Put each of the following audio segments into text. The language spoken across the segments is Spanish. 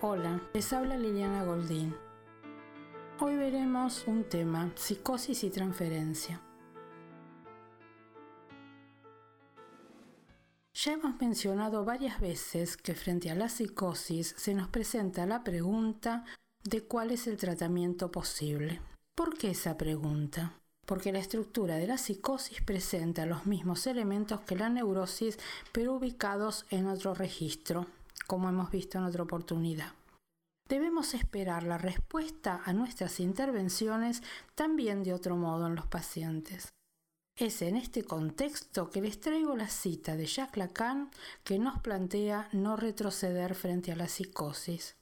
Hola, les habla Liliana Goldín. Hoy veremos un tema, psicosis y transferencia. Ya hemos mencionado varias veces que frente a la psicosis se nos presenta la pregunta de cuál es el tratamiento posible. ¿Por qué esa pregunta? Porque la estructura de la psicosis presenta los mismos elementos que la neurosis, pero ubicados en otro registro, como hemos visto en otra oportunidad. Debemos esperar la respuesta a nuestras intervenciones también de otro modo en los pacientes. Es en este contexto que les traigo la cita de Jacques Lacan que nos plantea no retroceder frente a la psicosis.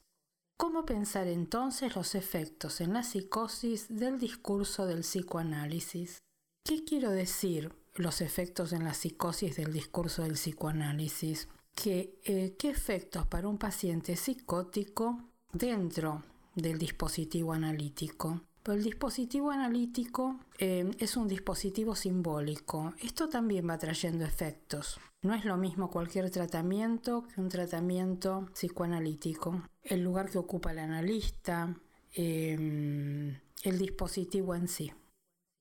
¿Cómo pensar entonces los efectos en la psicosis del discurso del psicoanálisis? ¿Qué quiero decir los efectos en la psicosis del discurso del psicoanálisis? Que, eh, qué efectos para un paciente psicótico dentro del dispositivo analítico. Pero el dispositivo analítico eh, es un dispositivo simbólico. Esto también va trayendo efectos. No es lo mismo cualquier tratamiento que un tratamiento psicoanalítico. El lugar que ocupa el analista, eh, el dispositivo en sí.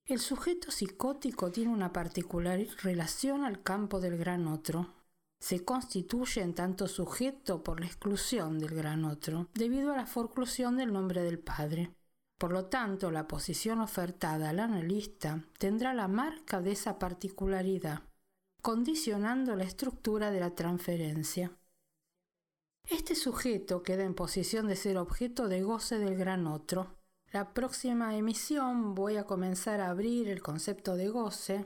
El sujeto psicótico tiene una particular relación al campo del gran otro, se constituye en tanto sujeto por la exclusión del gran otro, debido a la forclusión del nombre del Padre. Por lo tanto, la posición ofertada al analista tendrá la marca de esa particularidad, condicionando la estructura de la transferencia. Este sujeto queda en posición de ser objeto de goce del gran otro, la próxima emisión voy a comenzar a abrir el concepto de goce,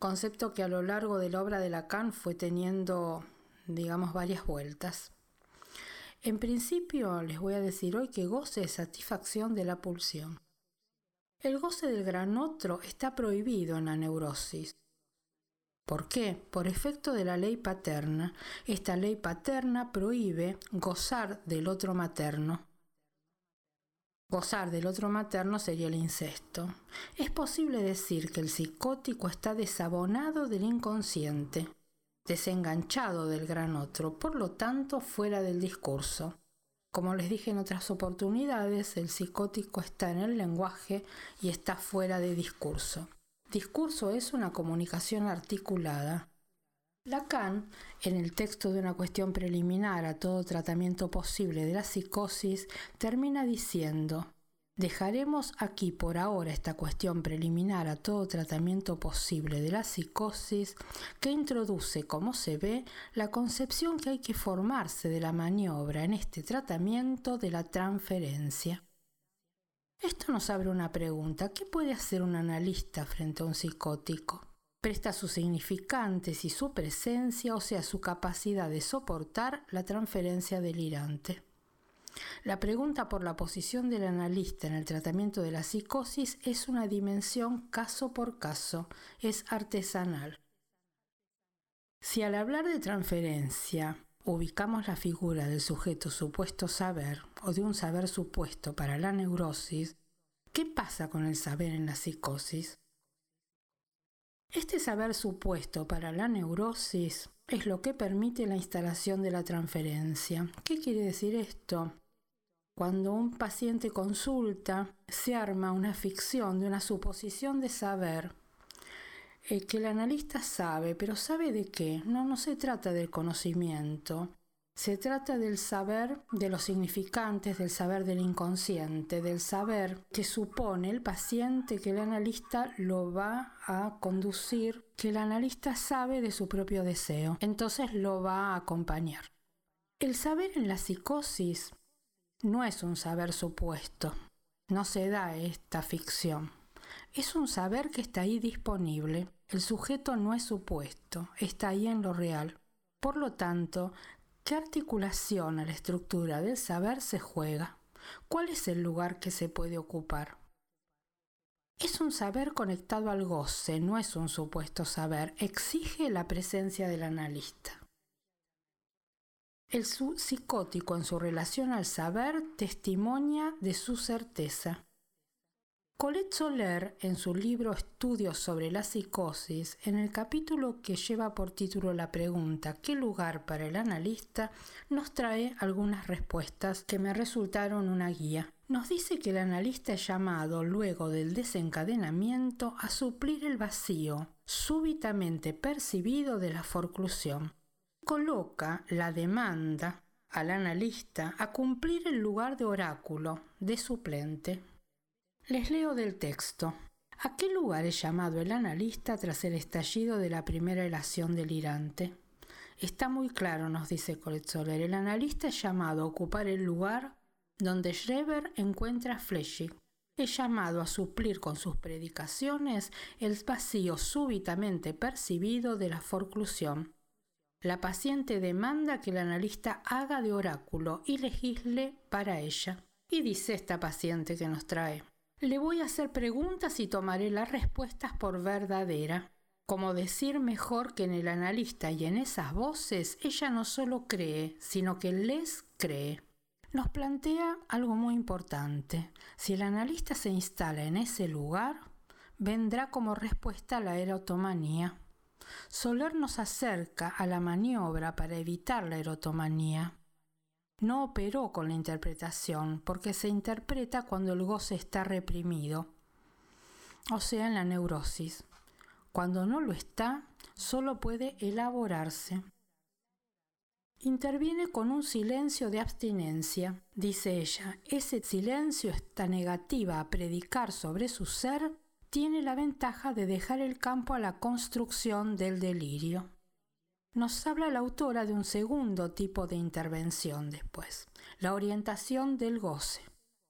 concepto que a lo largo de la obra de Lacan fue teniendo, digamos, varias vueltas. En principio les voy a decir hoy que goce es satisfacción de la pulsión. El goce del gran otro está prohibido en la neurosis. ¿Por qué? Por efecto de la ley paterna. Esta ley paterna prohíbe gozar del otro materno. Gozar del otro materno sería el incesto. Es posible decir que el psicótico está desabonado del inconsciente, desenganchado del gran otro, por lo tanto fuera del discurso. Como les dije en otras oportunidades, el psicótico está en el lenguaje y está fuera de discurso. Discurso es una comunicación articulada, Lacan, en el texto de una cuestión preliminar a todo tratamiento posible de la psicosis, termina diciendo, Dejaremos aquí por ahora esta cuestión preliminar a todo tratamiento posible de la psicosis que introduce, como se ve, la concepción que hay que formarse de la maniobra en este tratamiento de la transferencia. Esto nos abre una pregunta, ¿qué puede hacer un analista frente a un psicótico? Presta sus significantes y su presencia, o sea, su capacidad de soportar la transferencia delirante. La pregunta por la posición del analista en el tratamiento de la psicosis es una dimensión caso por caso, es artesanal. Si al hablar de transferencia ubicamos la figura del sujeto supuesto saber o de un saber supuesto para la neurosis, ¿qué pasa con el saber en la psicosis? Este saber supuesto para la neurosis es lo que permite la instalación de la transferencia. ¿Qué quiere decir esto? Cuando un paciente consulta, se arma una ficción de una suposición de saber eh, que el analista sabe, pero ¿sabe de qué? No, no se trata del conocimiento, se trata del saber de los significantes, del saber del inconsciente, del saber que supone el paciente que el analista lo va a conducir, que el analista sabe de su propio deseo, entonces lo va a acompañar. El saber en la psicosis no es un saber supuesto, no se da esta ficción. Es un saber que está ahí disponible. El sujeto no es supuesto, está ahí en lo real. Por lo tanto, ¿Qué articulación a la estructura del saber se juega? ¿Cuál es el lugar que se puede ocupar? Es un saber conectado al goce, no es un supuesto saber, exige la presencia del analista. El psicótico en su relación al saber testimonia de su certeza. Colette Soler, en su libro Estudios sobre la psicosis, en el capítulo que lleva por título la pregunta ¿Qué lugar para el analista?, nos trae algunas respuestas que me resultaron una guía. Nos dice que el analista es llamado, luego del desencadenamiento, a suplir el vacío súbitamente percibido de la forclusión. Coloca la demanda al analista a cumplir el lugar de oráculo, de suplente. Les leo del texto. ¿A qué lugar es llamado el analista tras el estallido de la primera elación delirante? Está muy claro, nos dice Soler. El analista es llamado a ocupar el lugar donde Schreber encuentra a Fleschig. Es llamado a suplir con sus predicaciones el vacío súbitamente percibido de la forclusión. La paciente demanda que el analista haga de oráculo y legisle para ella. Y dice esta paciente que nos trae. Le voy a hacer preguntas y tomaré las respuestas por verdadera. Como decir mejor que en el analista y en esas voces ella no solo cree, sino que les cree. Nos plantea algo muy importante. Si el analista se instala en ese lugar, vendrá como respuesta la erotomanía. Soler nos acerca a la maniobra para evitar la erotomanía no operó con la interpretación, porque se interpreta cuando el goce está reprimido, o sea, en la neurosis. Cuando no lo está, solo puede elaborarse. Interviene con un silencio de abstinencia, dice ella. Ese silencio, esta negativa a predicar sobre su ser, tiene la ventaja de dejar el campo a la construcción del delirio nos habla la autora de un segundo tipo de intervención después, la orientación del goce.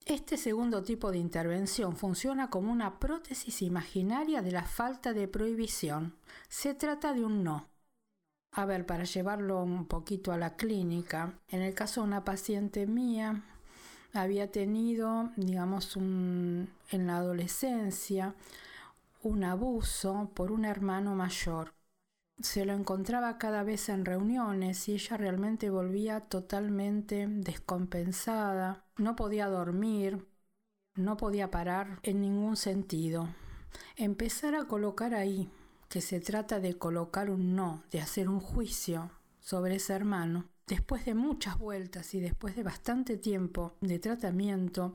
Este segundo tipo de intervención funciona como una prótesis imaginaria de la falta de prohibición. Se trata de un no. A ver, para llevarlo un poquito a la clínica, en el caso de una paciente mía, había tenido, digamos, en la adolescencia, un abuso por un hermano mayor se lo encontraba cada vez en reuniones y ella realmente volvía totalmente descompensada, no podía dormir, no podía parar en ningún sentido. Empezar a colocar ahí, que se trata de colocar un no, de hacer un juicio sobre ese hermano, después de muchas vueltas y después de bastante tiempo de tratamiento,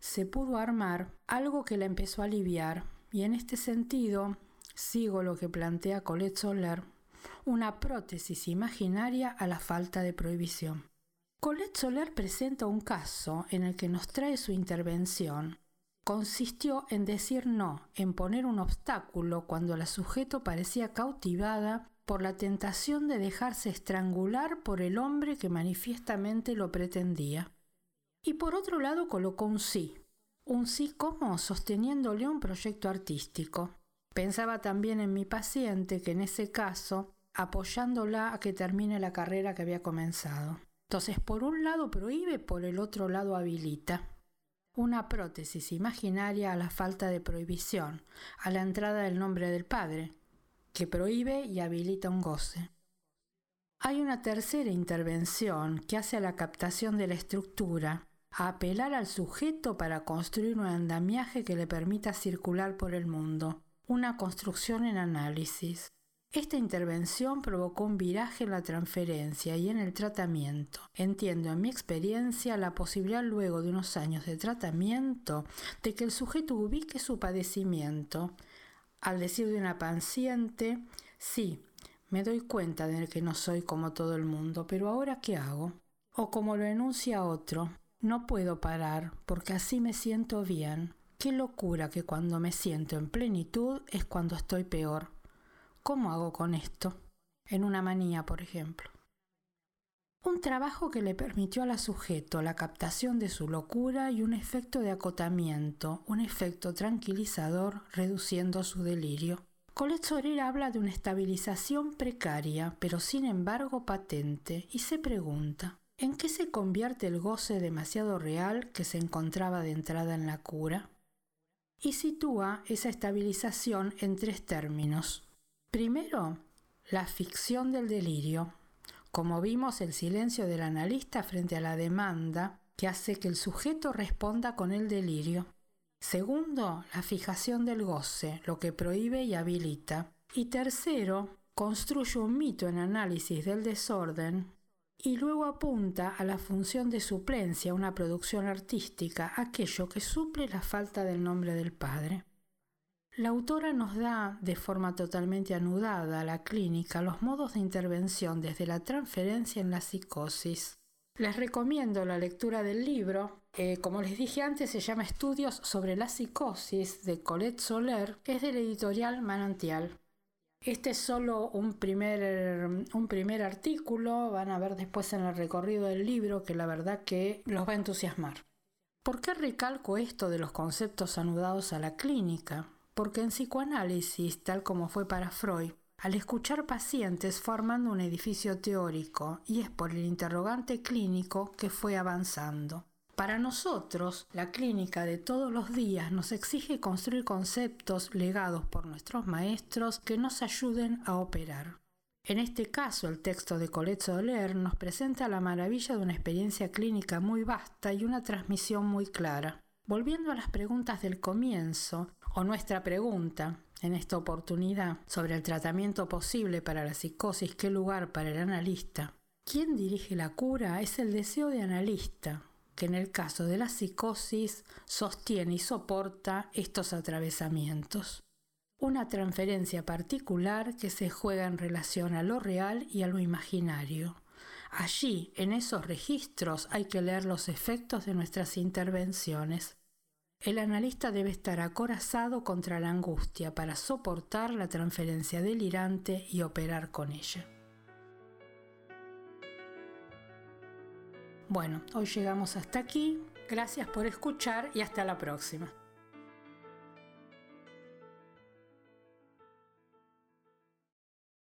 se pudo armar algo que la empezó a aliviar y en este sentido sigo lo que plantea Colette Soler, una prótesis imaginaria a la falta de prohibición. Colette Soler presenta un caso en el que nos trae su intervención. Consistió en decir no, en poner un obstáculo cuando la sujeto parecía cautivada por la tentación de dejarse estrangular por el hombre que manifiestamente lo pretendía. Y por otro lado colocó un sí, un sí como sosteniéndole un proyecto artístico. Pensaba también en mi paciente que en ese caso, apoyándola a que termine la carrera que había comenzado. Entonces, por un lado prohíbe, por el otro lado habilita. Una prótesis imaginaria a la falta de prohibición, a la entrada del nombre del Padre, que prohíbe y habilita un goce. Hay una tercera intervención que hace a la captación de la estructura, a apelar al sujeto para construir un andamiaje que le permita circular por el mundo, una construcción en análisis. Esta intervención provocó un viraje en la transferencia y en el tratamiento. Entiendo en mi experiencia la posibilidad luego de unos años de tratamiento de que el sujeto ubique su padecimiento. Al decir de una paciente, sí, me doy cuenta de que no soy como todo el mundo, pero ahora ¿qué hago? O como lo enuncia otro, no puedo parar porque así me siento bien. Qué locura que cuando me siento en plenitud es cuando estoy peor. ¿Cómo hago con esto? En una manía, por ejemplo. Un trabajo que le permitió a la sujeto la captación de su locura y un efecto de acotamiento, un efecto tranquilizador reduciendo su delirio. Colette Sorer habla de una estabilización precaria, pero sin embargo patente, y se pregunta, ¿en qué se convierte el goce demasiado real que se encontraba de entrada en la cura? Y sitúa esa estabilización en tres términos. Primero, la ficción del delirio. Como vimos, el silencio del analista frente a la demanda que hace que el sujeto responda con el delirio. Segundo, la fijación del goce, lo que prohíbe y habilita. Y tercero, construye un mito en análisis del desorden y luego apunta a la función de suplencia, una producción artística, aquello que suple la falta del nombre del padre. La autora nos da, de forma totalmente anudada a la clínica, los modos de intervención desde la transferencia en la psicosis. Les recomiendo la lectura del libro. Eh, como les dije antes, se llama Estudios sobre la psicosis de Colette Soler. Es del editorial Manantial. Este es solo un primer, un primer artículo. Van a ver después en el recorrido del libro que la verdad que los va a entusiasmar. ¿Por qué recalco esto de los conceptos anudados a la clínica? Porque en psicoanálisis, tal como fue para Freud, al escuchar pacientes formando un edificio teórico y es por el interrogante clínico que fue avanzando. Para nosotros, la clínica de todos los días nos exige construir conceptos legados por nuestros maestros que nos ayuden a operar. En este caso, el texto de Colette Soler nos presenta la maravilla de una experiencia clínica muy vasta y una transmisión muy clara. Volviendo a las preguntas del comienzo, o nuestra pregunta, en esta oportunidad sobre el tratamiento posible para la psicosis, qué lugar para el analista. Quien dirige la cura es el deseo de analista, que en el caso de la psicosis sostiene y soporta estos atravesamientos. Una transferencia particular que se juega en relación a lo real y a lo imaginario. Allí, en esos registros, hay que leer los efectos de nuestras intervenciones el analista debe estar acorazado contra la angustia para soportar la transferencia delirante y operar con ella. Bueno, hoy llegamos hasta aquí. Gracias por escuchar y hasta la próxima.